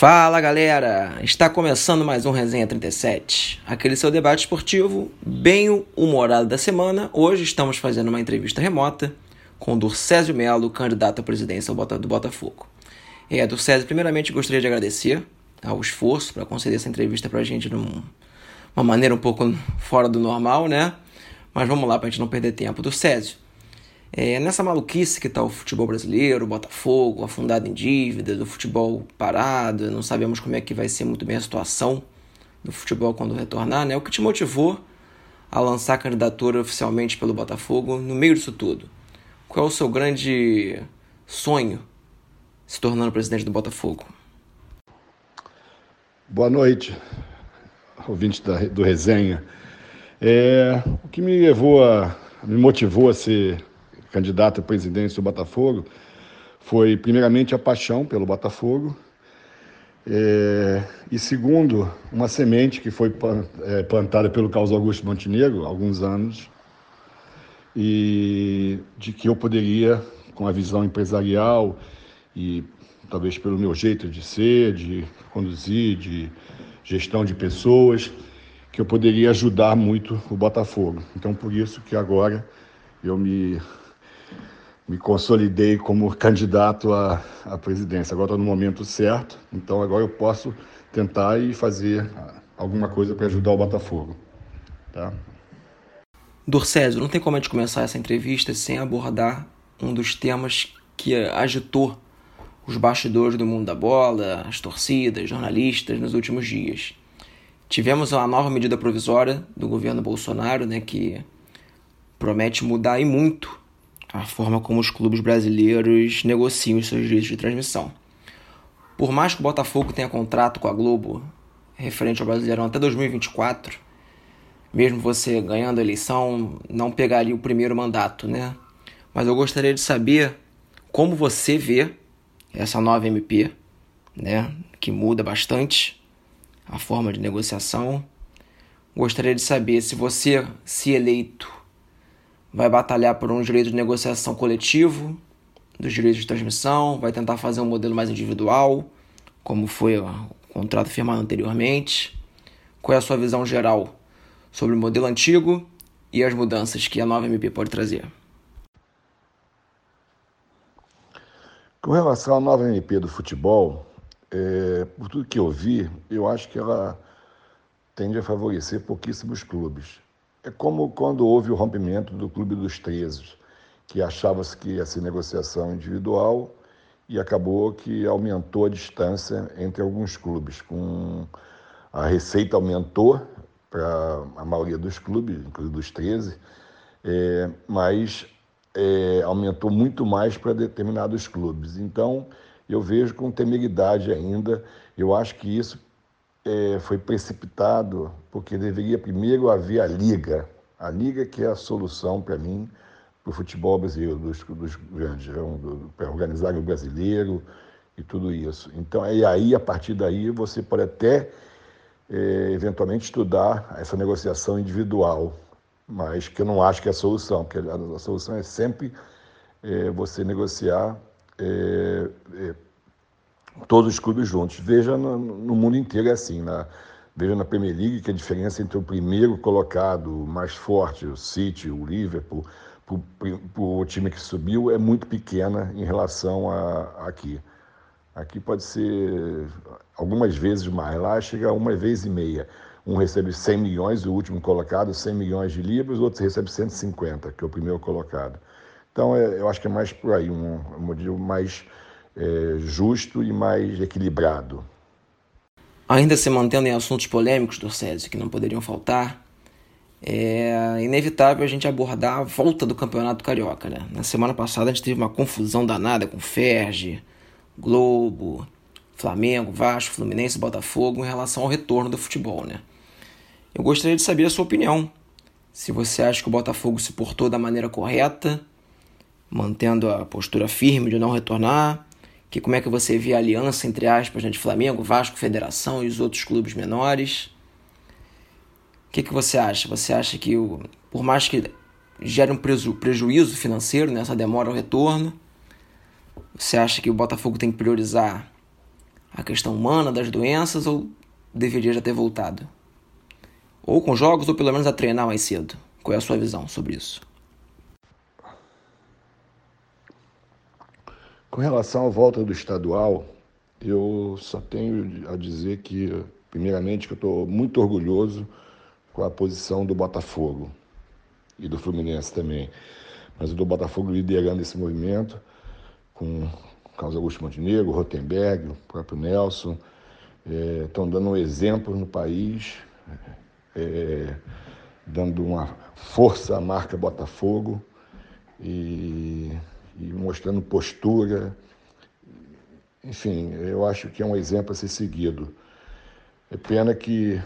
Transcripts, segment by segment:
Fala galera, está começando mais um Resenha 37, aquele seu debate esportivo bem humorado da semana. Hoje estamos fazendo uma entrevista remota com o Durcésio Melo, candidato à presidência do Botafogo. É, Durcésio, primeiramente gostaria de agradecer ao esforço para conceder essa entrevista para a gente de uma maneira um pouco fora do normal, né? Mas vamos lá para a gente não perder tempo. Durcésio, é, nessa maluquice que está o futebol brasileiro, o Botafogo, afundado em dívidas, o futebol parado, não sabemos como é que vai ser muito bem a situação do futebol quando retornar, né? O que te motivou a lançar a candidatura oficialmente pelo Botafogo no meio disso tudo? Qual é o seu grande sonho se tornando presidente do Botafogo? Boa noite, ouvinte da, do Resenha. É, o que me levou a, me motivou a ser candidato à presidência do Botafogo foi, primeiramente, a paixão pelo Botafogo. É, e segundo, uma semente que foi é, plantada pelo Carlos Augusto Montenegro há alguns anos, e de que eu poderia, com a visão empresarial e talvez pelo meu jeito de ser, de conduzir, de gestão de pessoas, que eu poderia ajudar muito o Botafogo. Então, por isso que agora eu me me consolidei como candidato à, à presidência. Agora estou no momento certo, então agora eu posso tentar e fazer alguma coisa para ajudar o Botafogo. Tá? Dorcésio, não tem como a gente começar essa entrevista sem abordar um dos temas que agitou os bastidores do mundo da bola, as torcidas, jornalistas nos últimos dias. Tivemos uma nova medida provisória do governo Bolsonaro, né, que promete mudar e muito a forma como os clubes brasileiros negociam os seus direitos de transmissão. Por mais que o Botafogo tenha contrato com a Globo referente ao Brasileirão até 2024, mesmo você ganhando a eleição, não pegaria o primeiro mandato, né? Mas eu gostaria de saber como você vê essa nova MP, né, que muda bastante a forma de negociação. Gostaria de saber se você, se eleito, vai batalhar por um direito de negociação coletivo, dos direitos de transmissão, vai tentar fazer um modelo mais individual, como foi o contrato firmado anteriormente. Qual é a sua visão geral sobre o modelo antigo e as mudanças que a nova MP pode trazer? Com relação à nova MP do futebol, é, por tudo que eu vi, eu acho que ela tende a favorecer pouquíssimos clubes. É como quando houve o rompimento do Clube dos 13, que achava-se que ia ser negociação individual e acabou que aumentou a distância entre alguns clubes. Com a receita aumentou para a maioria dos clubes, inclusive dos 13, é, mas é, aumentou muito mais para determinados clubes. Então, eu vejo com temeridade ainda. Eu acho que isso é, foi precipitado porque deveria primeiro haver a liga. A liga que é a solução para mim para o futebol brasileiro, dos, dos grandes, né, para organizar o brasileiro e tudo isso. Então, e aí, a partir daí, você pode até é, eventualmente estudar essa negociação individual, mas que eu não acho que é a solução, porque a, a solução é sempre é, você negociar é, é todos os clubes juntos. Veja no, no mundo inteiro é assim. Na, veja na Premier League que a diferença entre o primeiro colocado mais forte, o City, o Liverpool, para o time que subiu, é muito pequena em relação a, a aqui. Aqui pode ser algumas vezes mais, lá chega uma vez e meia. Um recebe 100 milhões, o último colocado, 100 milhões de libras, o outro recebe 150, que é o primeiro colocado. Então, é, eu acho que é mais por aí, um, um modelo mais é, justo e mais equilibrado. Ainda se mantendo em assuntos polêmicos do Césio que não poderiam faltar, é inevitável a gente abordar a volta do Campeonato Carioca. Né? Na semana passada a gente teve uma confusão danada com Ferge, Globo, Flamengo, Vasco, Fluminense Botafogo em relação ao retorno do futebol. Né? Eu gostaria de saber a sua opinião. Se você acha que o Botafogo se portou da maneira correta, mantendo a postura firme de não retornar, que como é que você vê a aliança entre aspas né, de Flamengo, Vasco, Federação e os outros clubes menores. O que, que você acha? Você acha que, o, por mais que gere um preju prejuízo financeiro nessa demora ao retorno, você acha que o Botafogo tem que priorizar A questão humana das doenças ou deveria já ter voltado? Ou com jogos ou pelo menos a treinar mais cedo? Qual é a sua visão sobre isso? Com relação à volta do estadual, eu só tenho a dizer que, primeiramente, que eu estou muito orgulhoso com a posição do Botafogo e do Fluminense também. Mas o do Botafogo liderando esse movimento, com Carlos Augusto Montenegro, Rotenberg, o próprio Nelson, estão é, dando um exemplo no país, é, dando uma força à marca Botafogo e e mostrando postura. Enfim, eu acho que é um exemplo a ser seguido. É pena que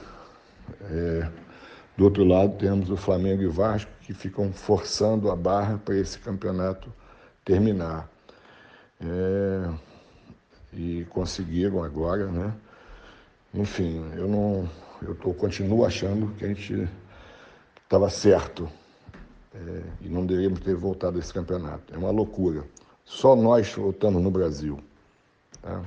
é, do outro lado temos o Flamengo e o Vasco que ficam forçando a barra para esse campeonato terminar. É, e conseguiram agora, né? Enfim, eu não, eu tô, continuo achando que a gente estava certo é, e não deveríamos ter voltado a esse campeonato. É uma loucura. Só nós voltamos no Brasil. Tá?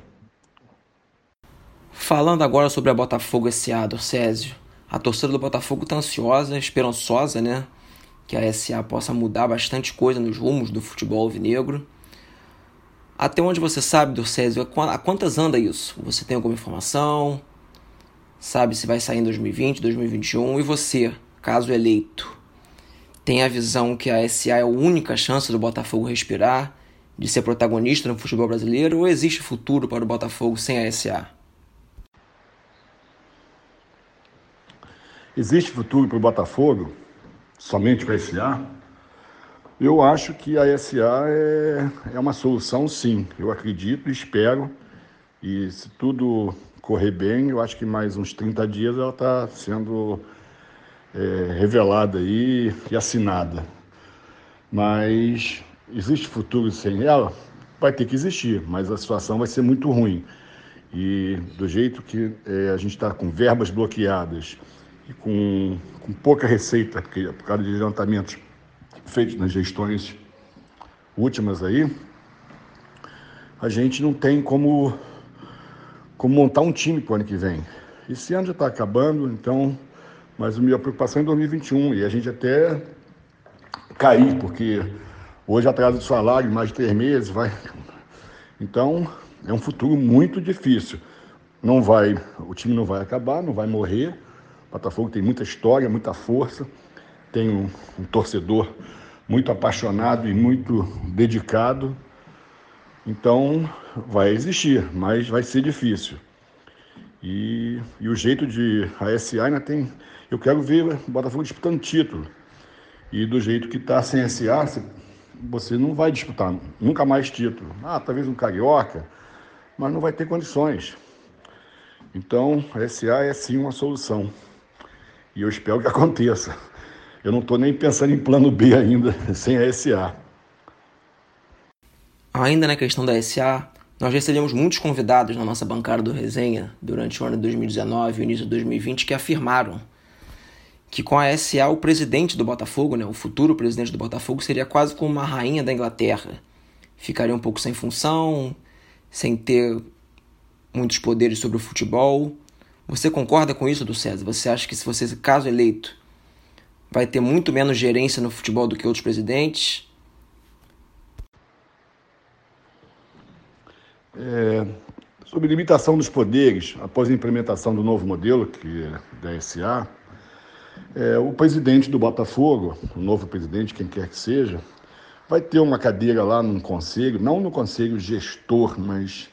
Falando agora sobre a Botafogo SA, Césio, a torcida do Botafogo está ansiosa, esperançosa, né? Que a SA possa mudar bastante coisa nos rumos do futebol alvinegro. Até onde você sabe, Dorcésio, há quantas anda isso? Você tem alguma informação? Sabe se vai sair em 2020, 2021? E você, caso eleito, tem a visão que a SA é a única chance do Botafogo respirar, de ser protagonista no futebol brasileiro, ou existe futuro para o Botafogo sem a SA? Existe futuro para o Botafogo somente com a SA? Eu acho que a SA é, é uma solução, sim. Eu acredito espero. E se tudo correr bem, eu acho que mais uns 30 dias ela está sendo é, revelada aí e assinada. Mas existe futuro sem ela? Vai ter que existir, mas a situação vai ser muito ruim. E do jeito que é, a gente está com verbas bloqueadas e com, com pouca receita, porque, por causa de levantamentos feitos nas gestões últimas aí, a gente não tem como, como montar um time para o ano que vem. Esse ano já está acabando, então mas a minha preocupação é em 2021 e a gente até cair, porque hoje atraso de salário, mais de três meses, vai. Então, é um futuro muito difícil. Não vai, o time não vai acabar, não vai morrer. O Botafogo tem muita história, muita força, tem um, um torcedor muito apaixonado e muito dedicado. Então, vai existir, mas vai ser difícil. E, e o jeito de. A SA ainda tem eu quero ver o Botafogo disputando título. E do jeito que está sem SA, você não vai disputar nunca mais título. Ah, talvez um carioca, mas não vai ter condições. Então, a SA é sim uma solução. E eu espero que aconteça. Eu não estou nem pensando em plano B ainda, sem a SA. Ainda na questão da SA, nós recebemos muitos convidados na nossa bancada do Resenha durante o ano de 2019 e início de 2020 que afirmaram que com a SA o presidente do Botafogo, né, o futuro presidente do Botafogo, seria quase como uma rainha da Inglaterra. Ficaria um pouco sem função, sem ter muitos poderes sobre o futebol. Você concorda com isso, do César? Você acha que se você, caso eleito, vai ter muito menos gerência no futebol do que outros presidentes? É, sobre limitação dos poderes após a implementação do novo modelo, que é da SA, é, o presidente do Botafogo, o novo presidente, quem quer que seja, vai ter uma cadeira lá num conselho, não no conselho gestor, mas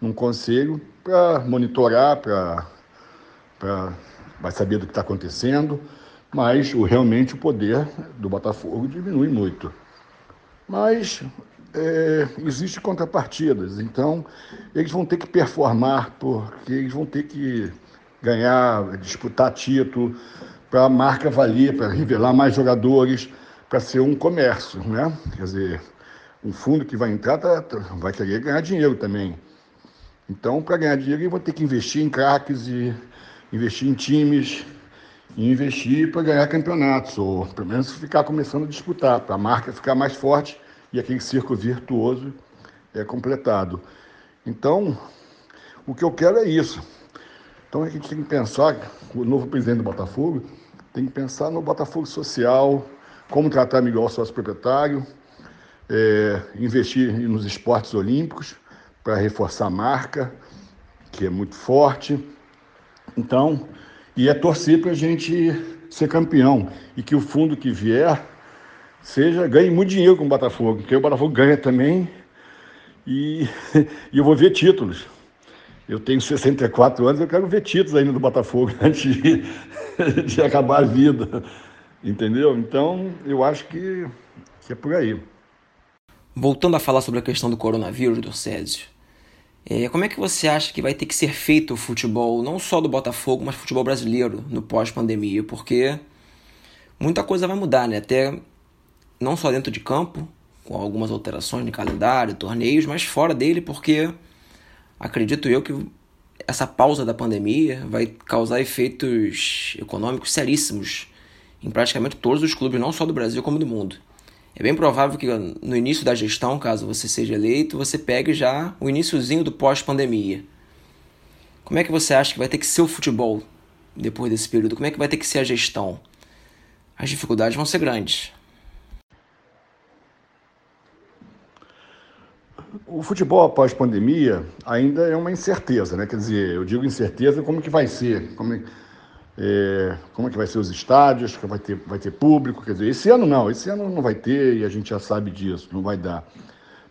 num conselho para monitorar, para vai saber do que está acontecendo, mas o, realmente o poder do Botafogo diminui muito. Mas é, existe contrapartidas, então eles vão ter que performar, porque eles vão ter que ganhar, disputar título, para a marca valer, para revelar mais jogadores, para ser um comércio, né? Quer dizer, um fundo que vai entrar tá, tá, vai querer ganhar dinheiro também. Então, para ganhar dinheiro, eles vão ter que investir em craques e investir em times e investir para ganhar campeonatos, ou pelo menos ficar começando a disputar, para a marca ficar mais forte e aquele círculo virtuoso é completado. Então, O que eu quero é isso. Então a gente tem que pensar, o novo presidente do Botafogo tem que pensar no Botafogo social, como tratar melhor o sócio proprietário, é, investir nos esportes olímpicos para reforçar a marca, que é muito forte. Então, e é torcer para a gente ser campeão e que o fundo que vier seja ganhe muito dinheiro com o Botafogo, porque o Botafogo ganha também e, e eu vou ver títulos. Eu tenho 64 anos, eu quero ver títulos ainda do Botafogo antes de, de acabar a vida. Entendeu? Então, eu acho que, que é por aí. Voltando a falar sobre a questão do coronavírus, do Césio, é, como é que você acha que vai ter que ser feito o futebol, não só do Botafogo, mas futebol brasileiro no pós-pandemia? Porque muita coisa vai mudar, né? Até não só dentro de campo, com algumas alterações de calendário, torneios, mas fora dele, porque acredito eu que essa pausa da pandemia vai causar efeitos econômicos seríssimos em praticamente todos os clubes, não só do Brasil como do mundo. É bem provável que no início da gestão, caso você seja eleito, você pegue já o iníciozinho do pós-pandemia. Como é que você acha que vai ter que ser o futebol depois desse período? Como é que vai ter que ser a gestão? As dificuldades vão ser grandes. O futebol após pandemia ainda é uma incerteza, né? Quer dizer, eu digo incerteza como que vai ser, como é é, como é que vai ser os estádios, que vai ter, vai ter público, quer dizer, esse ano não, esse ano não vai ter e a gente já sabe disso, não vai dar.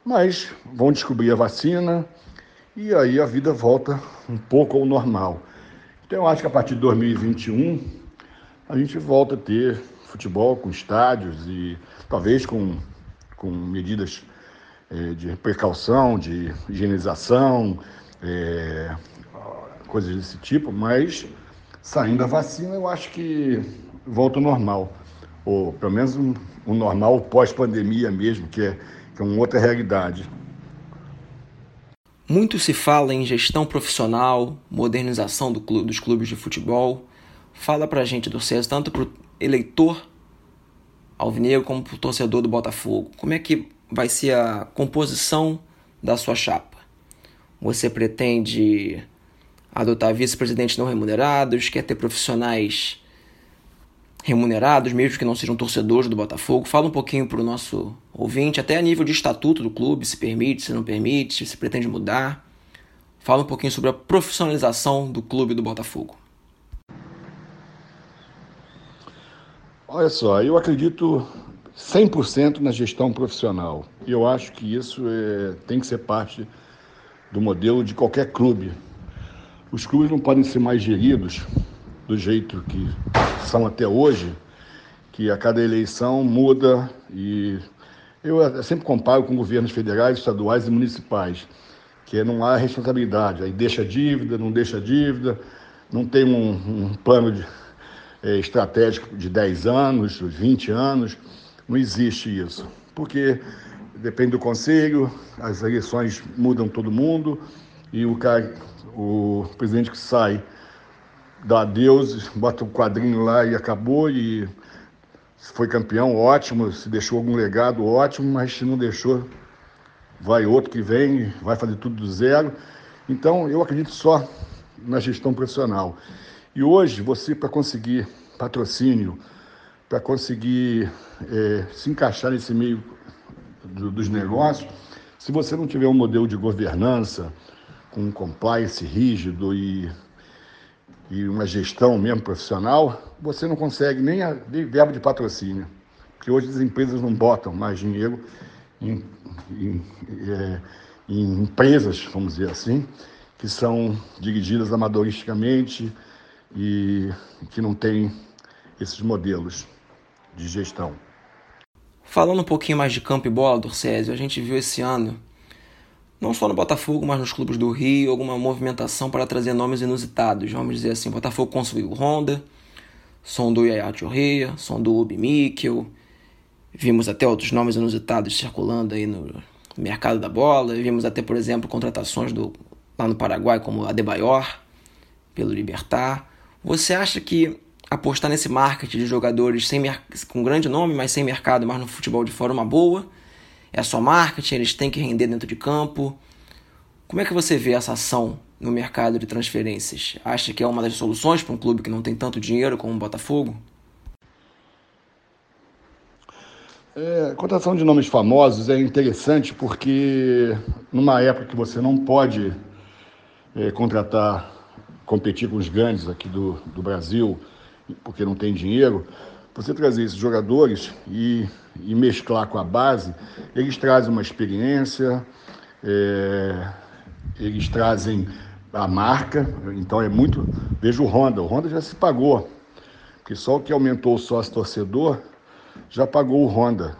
Mas vão descobrir a vacina e aí a vida volta um pouco ao normal. Então eu acho que a partir de 2021 a gente volta a ter futebol com estádios e talvez com, com medidas de precaução, de higienização, é, coisas desse tipo, mas saindo a vacina, eu acho que volta ao normal. Ou pelo menos um, um normal pós-pandemia mesmo, que é, que é uma outra realidade. Muito se fala em gestão profissional, modernização do clube, dos clubes de futebol. Fala pra gente do César, tanto pro eleitor alvinegro como pro torcedor do Botafogo. Como é que vai ser a composição da sua chapa? Você pretende adotar vice-presidentes não remunerados, quer ter profissionais remunerados, mesmo que não sejam torcedores do Botafogo. Fala um pouquinho para o nosso ouvinte, até a nível de estatuto do clube, se permite, se não permite, se pretende mudar. Fala um pouquinho sobre a profissionalização do clube do Botafogo. Olha só, eu acredito 100% na gestão profissional. E eu acho que isso é, tem que ser parte do modelo de qualquer clube, os clubes não podem ser mais geridos do jeito que são até hoje, que a cada eleição muda e eu sempre comparo com governos federais, estaduais e municipais, que não há responsabilidade, aí deixa dívida, não deixa dívida, não tem um, um plano de, é, estratégico de 10 anos, 20 anos, não existe isso, porque depende do conselho, as eleições mudam todo mundo e o cara o presidente que sai dá adeus, bota o um quadrinho lá e acabou, e se foi campeão, ótimo, se deixou algum legado, ótimo, mas se não deixou, vai outro que vem, vai fazer tudo do zero. Então, eu acredito só na gestão profissional. E hoje, você, para conseguir patrocínio, para conseguir é, se encaixar nesse meio do, dos negócios, se você não tiver um modelo de governança, com um compliance rígido e, e uma gestão mesmo profissional, você não consegue nem, a, verbo de patrocínio. Porque hoje as empresas não botam mais dinheiro em, em, é, em empresas, vamos dizer assim, que são dirigidas amadoristicamente e que não têm esses modelos de gestão. Falando um pouquinho mais de campo e bola, Dorcésio, a gente viu esse ano não só no Botafogo, mas nos clubes do Rio, alguma movimentação para trazer nomes inusitados. Vamos dizer assim, Botafogo conseguiu Honda, sondou Yaya Chorreia, sondou Ubi Mikkel, vimos até outros nomes inusitados circulando aí no mercado da bola, vimos até, por exemplo, contratações do, lá no Paraguai, como Adebayor, pelo Libertar. Você acha que apostar nesse marketing de jogadores sem com grande nome, mas sem mercado, mas no futebol de fora, uma boa? é só marketing, eles têm que render dentro de campo. Como é que você vê essa ação no mercado de transferências? Acha que é uma das soluções para um clube que não tem tanto dinheiro como o Botafogo? É, a contratação de nomes famosos é interessante porque numa época que você não pode é, contratar, competir com os grandes aqui do, do Brasil, porque não tem dinheiro, você trazer esses jogadores e, e mesclar com a base, eles trazem uma experiência, é, eles trazem a marca, então é muito. Veja o Honda, o Honda já se pagou, porque só o que aumentou o sócio torcedor já pagou o Honda.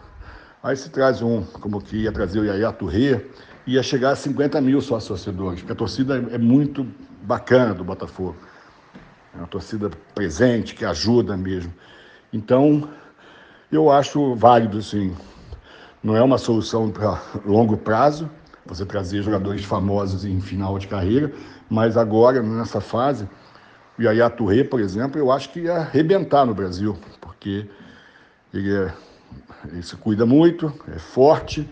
Aí se traz um, como que ia trazer o Yaya Touré, ia chegar a 50 mil sócios torcedores, porque a torcida é muito bacana do Botafogo. É uma torcida presente, que ajuda mesmo. Então, eu acho válido, sim. Não é uma solução para longo prazo, você trazer jogadores famosos em final de carreira, mas agora, nessa fase, o Yaya Touré, por exemplo, eu acho que ia arrebentar no Brasil, porque ele, é, ele se cuida muito, é forte,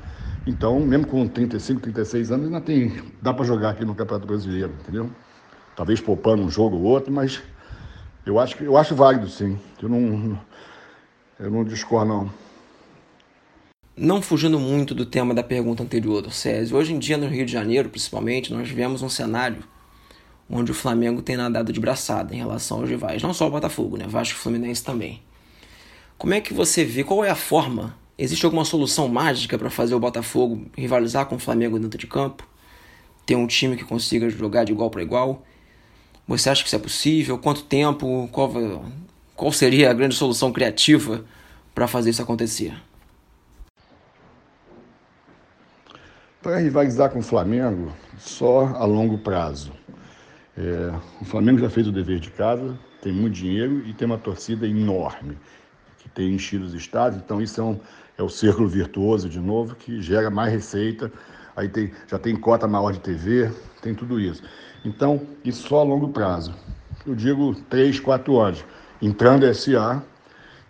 então, mesmo com 35, 36 anos, ainda tem, dá para jogar aqui no Campeonato Brasileiro, entendeu? Talvez poupando um jogo ou outro, mas eu acho, eu acho válido, sim. Eu não, eu não discordo, não. Não fugindo muito do tema da pergunta anterior do Césio, hoje em dia no Rio de Janeiro, principalmente, nós vivemos um cenário onde o Flamengo tem nadado de braçada em relação aos rivais, não só o Botafogo, né? Vasco e Fluminense também. Como é que você vê, qual é a forma? Existe alguma solução mágica para fazer o Botafogo rivalizar com o Flamengo dentro de campo? Ter um time que consiga jogar de igual para igual? Você acha que isso é possível? Quanto tempo? Qual, qual seria a grande solução criativa para fazer isso acontecer? Para rivalizar com o Flamengo, só a longo prazo. É, o Flamengo já fez o dever de casa, tem muito dinheiro e tem uma torcida enorme, que tem enchido os estádios, então isso é, um, é o círculo virtuoso de novo, que gera mais receita, aí tem, já tem cota maior de TV, tem tudo isso. Então, isso só a longo prazo. Eu digo três, quatro anos. Entrando SA,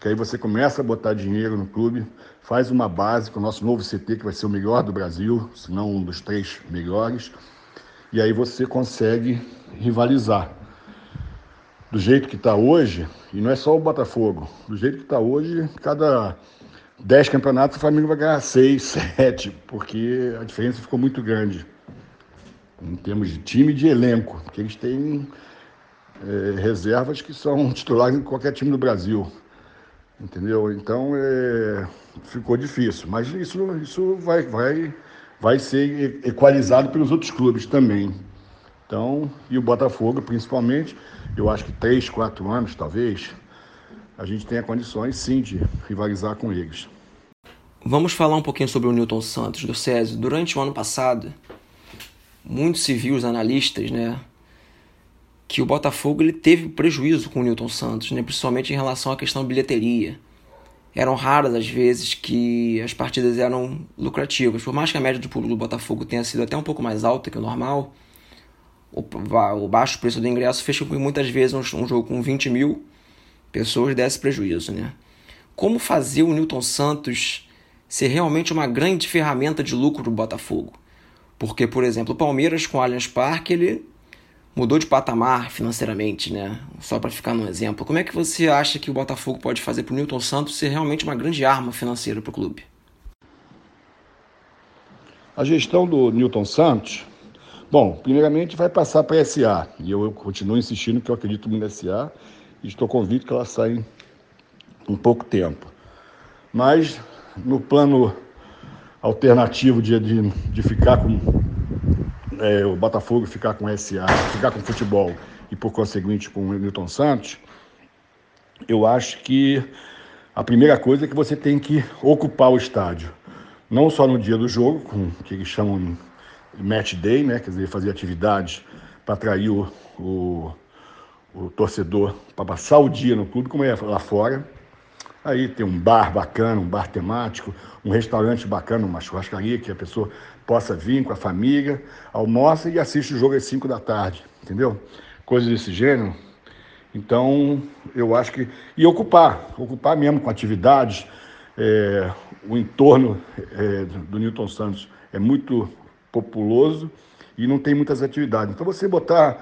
que aí você começa a botar dinheiro no clube, faz uma base com o nosso novo CT, que vai ser o melhor do Brasil, se não um dos três melhores, e aí você consegue rivalizar. Do jeito que está hoje, e não é só o Botafogo, do jeito que está hoje, cada dez campeonatos o Flamengo vai ganhar seis, sete, porque a diferença ficou muito grande em termos de time e de elenco, porque eles têm é, reservas que são titulares em qualquer time do Brasil. Entendeu? Então é, ficou difícil. Mas isso, isso vai, vai, vai ser equalizado pelos outros clubes também. Então, e o Botafogo, principalmente, eu acho que três, quatro anos, talvez, a gente tenha condições sim de rivalizar com eles. Vamos falar um pouquinho sobre o Newton Santos, do Césio. Durante o ano passado, muitos civis analistas, né, que o Botafogo ele teve prejuízo com o Newton Santos, né? principalmente em relação à questão bilheteria. Eram raras as vezes que as partidas eram lucrativas. Por mais que a média do público do Botafogo tenha sido até um pouco mais alta que o normal, o, baixo preço do ingresso fez com que muitas vezes um, jogo com 20 mil pessoas desse prejuízo. Né? Como fazer o Newton Santos ser realmente uma grande ferramenta de lucro do Botafogo? Porque, por exemplo, o Palmeiras com o Allianz Parque, ele mudou de patamar financeiramente, né? Só para ficar no exemplo. Como é que você acha que o Botafogo pode fazer para o Newton Santos ser realmente uma grande arma financeira para o clube? A gestão do Newton Santos, bom, primeiramente vai passar para a SA. E eu, eu, continuo insistindo que eu acredito muito na SA e estou convicto que ela sai em, em pouco tempo. Mas no plano alternativo de, de, de ficar com é, o Botafogo ficar com SA, ficar com futebol e por conseguinte com o Milton Santos, eu acho que a primeira coisa é que você tem que ocupar o estádio. Não só no dia do jogo, com o que eles chamam match day, né? quer dizer, fazer atividades para atrair o, o, o torcedor para passar o dia no clube, como é lá fora. Aí tem um bar bacana, um bar temático, um restaurante bacana, uma churrascaria que a pessoa possa vir com a família, almoça e assiste o jogo às 5 da tarde, entendeu? Coisas desse gênero. Então, eu acho que. E ocupar, ocupar mesmo com atividades. É, o entorno é, do Newton Santos é muito populoso e não tem muitas atividades. Então você botar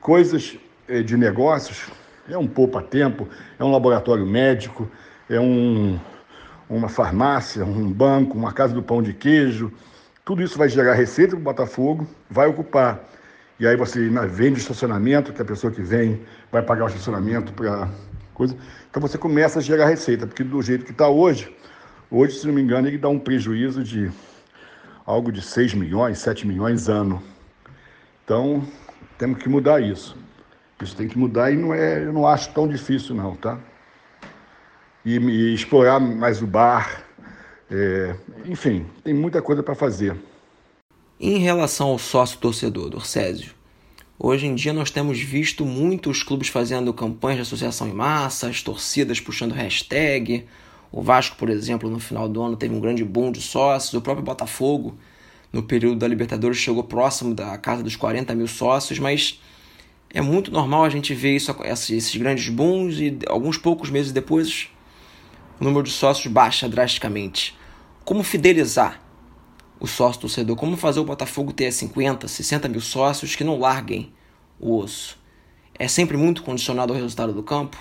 coisas eh, de negócios é um poupa-tempo, é um laboratório médico, é um, uma farmácia, um banco, uma casa do pão de queijo. Tudo isso vai gerar receita para o Botafogo, vai ocupar. E aí você vende estacionamento, que a pessoa que vem vai pagar o estacionamento para coisa. Então você começa a gerar receita, porque do jeito que está hoje, hoje, se não me engano, ele dá um prejuízo de algo de 6 milhões, 7 milhões ano. Então, temos que mudar isso. Isso tem que mudar e não é, eu não acho tão difícil não, tá? E, e explorar mais o bar, é, enfim, tem muita coisa para fazer. Em relação ao sócio torcedor, Dorcésio, hoje em dia nós temos visto muitos clubes fazendo campanhas de associação em massa, as torcidas puxando hashtag. O Vasco, por exemplo, no final do ano teve um grande boom de sócios. O próprio Botafogo, no período da Libertadores, chegou próximo da casa dos 40 mil sócios, mas é muito normal a gente ver isso, esses grandes booms e alguns poucos meses depois o número de sócios baixa drasticamente. Como fidelizar o sócio torcedor? Como fazer o Botafogo ter 50, 60 mil sócios que não larguem o osso? É sempre muito condicionado ao resultado do campo?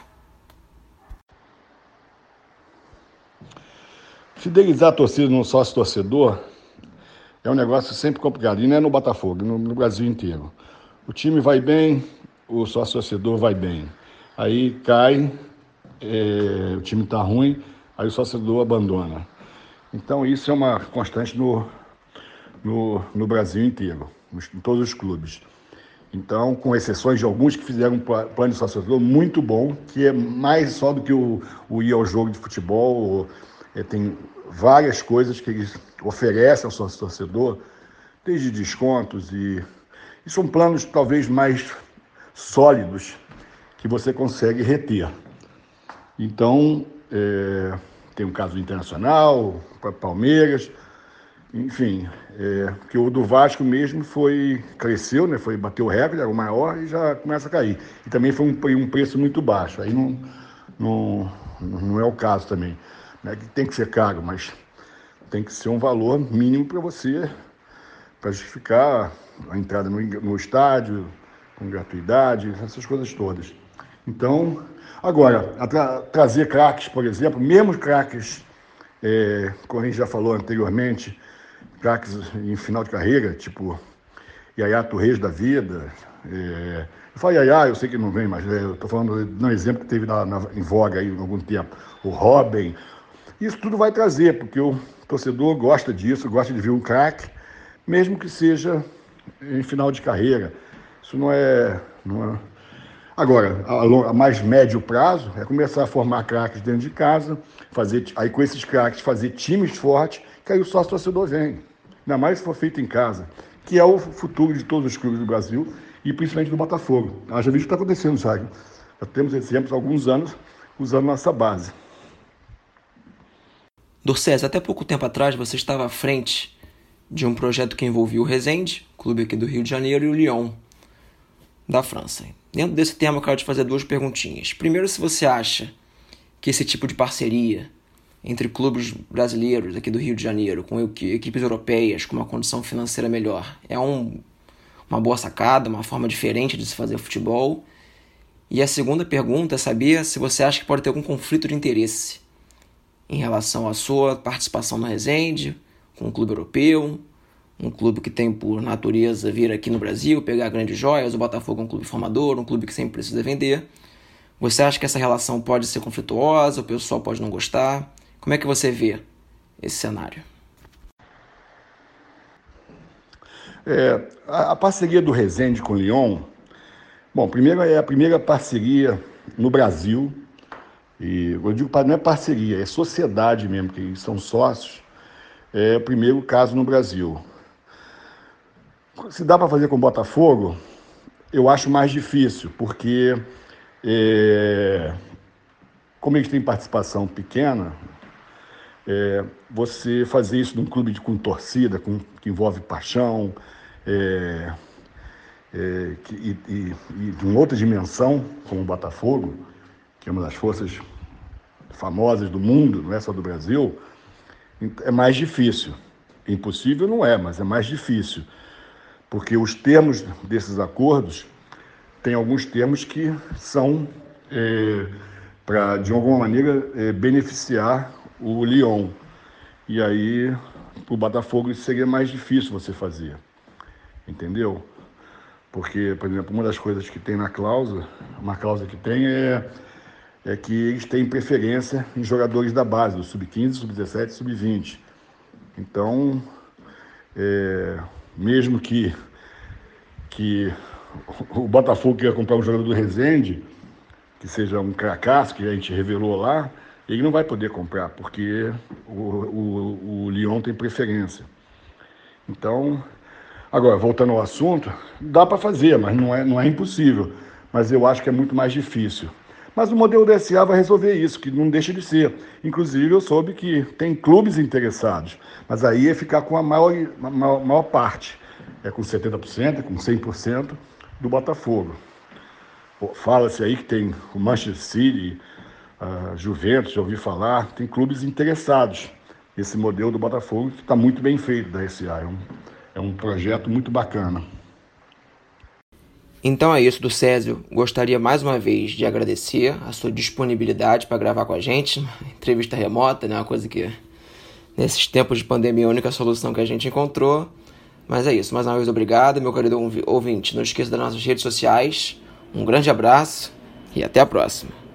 Fidelizar a torcida no sócio torcedor é um negócio sempre complicado. E não é no Botafogo, no, Brasil inteiro. O time vai bem, o sócio torcedor vai bem. Aí cai, é, o time está ruim, aí o sócio torcedor abandona. Então isso é uma constante no, no, no Brasil inteiro, em todos os clubes. Então, com exceções de alguns que fizeram um plano de sócio torcedor muito bom, que é mais só do que o, o ir ao jogo de futebol, é, tem várias coisas que eles oferecem ao sócio torcedor, desde descontos e, e são planos talvez mais sólidos que você consegue reter. Então, é, tem um caso internacional, Palmeiras, enfim, é, que o do Vasco mesmo foi cresceu, né, foi bateu o recorde, era o maior e já começa a cair. E também foi um, um preço muito baixo. Aí não, não, não é o caso também. Né, que tem que ser caro, mas tem que ser um valor mínimo para você, para justificar a entrada no, no estádio, com gratuidade, essas coisas todas. Então, agora, tra trazer craques, por exemplo, mesmo craques, é, como a gente já falou anteriormente, craques em final de carreira, tipo Yaya Torres da vida. É, eu falo Yaya, eu sei que não vem, mas é, eu estou falando de um exemplo que teve na, na, em voga aí há algum tempo. O Robin. Isso tudo vai trazer, porque o torcedor gosta disso, gosta de ver um craque, mesmo que seja em final de carreira. Isso não é. Não é... Agora, a, mais médio prazo é começar a formar craques dentro de casa, fazer, aí com esses craques fazer times fortes, que aí o sócio torcedor vem. Ainda mais se for feito em casa, que é o futuro de todos os clubes do Brasil e principalmente do Botafogo. Ah, já vi o que está acontecendo, já. Já temos exemplos há alguns anos usando nossa base. Dorcés, até pouco tempo atrás você estava à frente de um projeto que envolvia o Resende, clube aqui do Rio de Janeiro, e o Lyon, da França. Dentro desse tema, eu quero te fazer duas perguntinhas. Primeiro, se você acha que esse tipo de parceria entre clubes brasileiros aqui do Rio de Janeiro com equipes europeias com uma condição financeira melhor é um, uma boa sacada, uma forma diferente de se fazer futebol. E a segunda pergunta é saber se você acha que pode ter algum conflito de interesse em relação à sua participação na Resende, com o clube europeu, um clube que tem por natureza vir aqui no Brasil, pegar grandes joias, o Botafogo é um clube formador, um clube que sempre precisa vender. Você acha que essa relação pode ser conflituosa, o pessoal pode não gostar? Como é que você vê esse cenário? É, a, a, parceria do Resende com o Lyon, bom, primeiro é a primeira parceria no Brasil, e eu digo não é parceria, é sociedade mesmo, que são sócios, é o primeiro caso no Brasil. Se dá para fazer com Botafogo, eu acho mais difícil, porque é, como eles têm participação pequena, é, você fazer isso num clube de, com torcida, com, que envolve paixão, é, é, que, e, e, e, de uma outra dimensão, como o Botafogo, que é uma das forças famosas do mundo, não é só do Brasil, é mais difícil. Impossível não é, mas é mais difícil. Porque os termos desses acordos tem alguns termos que são é, para, de alguma maneira, é, beneficiar o Lyon. E aí, para o Botafogo, isso seria mais difícil você fazer. Entendeu? Porque, por exemplo, uma das coisas que tem na cláusula, uma cláusula que tem é, é que eles têm preferência em jogadores da base, do sub-15, sub-17 sub-20. Então, é, mesmo que, que o Botafogo queira comprar um jogador do Resende, que seja um cracaço, que a gente revelou lá, ele não vai poder comprar, porque o, o, o Lyon tem preferência. Então, agora, voltando ao assunto, dá para fazer, mas não é, não é impossível. Mas eu acho que é muito mais difícil. Mas o modelo DSA vai resolver isso, que não deixa de ser. Inclusive, eu soube que tem clubes interessados, mas aí é ficar com a maior, maior, maior parte. É com 70%, é com 100% do Botafogo. Fala-se aí que tem o Manchester City, Juventus, já ouvi falar, tem clubes interessados nesse modelo do Botafogo, está muito bem feito da SA. É um, é um projeto muito bacana. Então é isso do Césio. Gostaria mais uma vez de agradecer a sua disponibilidade para gravar com a gente. Entrevista remota, né? Uma coisa que nesses tempos de pandemia é a única solução que a gente encontrou. Mas é isso. Mais uma vez obrigado, meu querido ouvinte. Não esqueça das nossas redes sociais. Um grande abraço e até a próxima.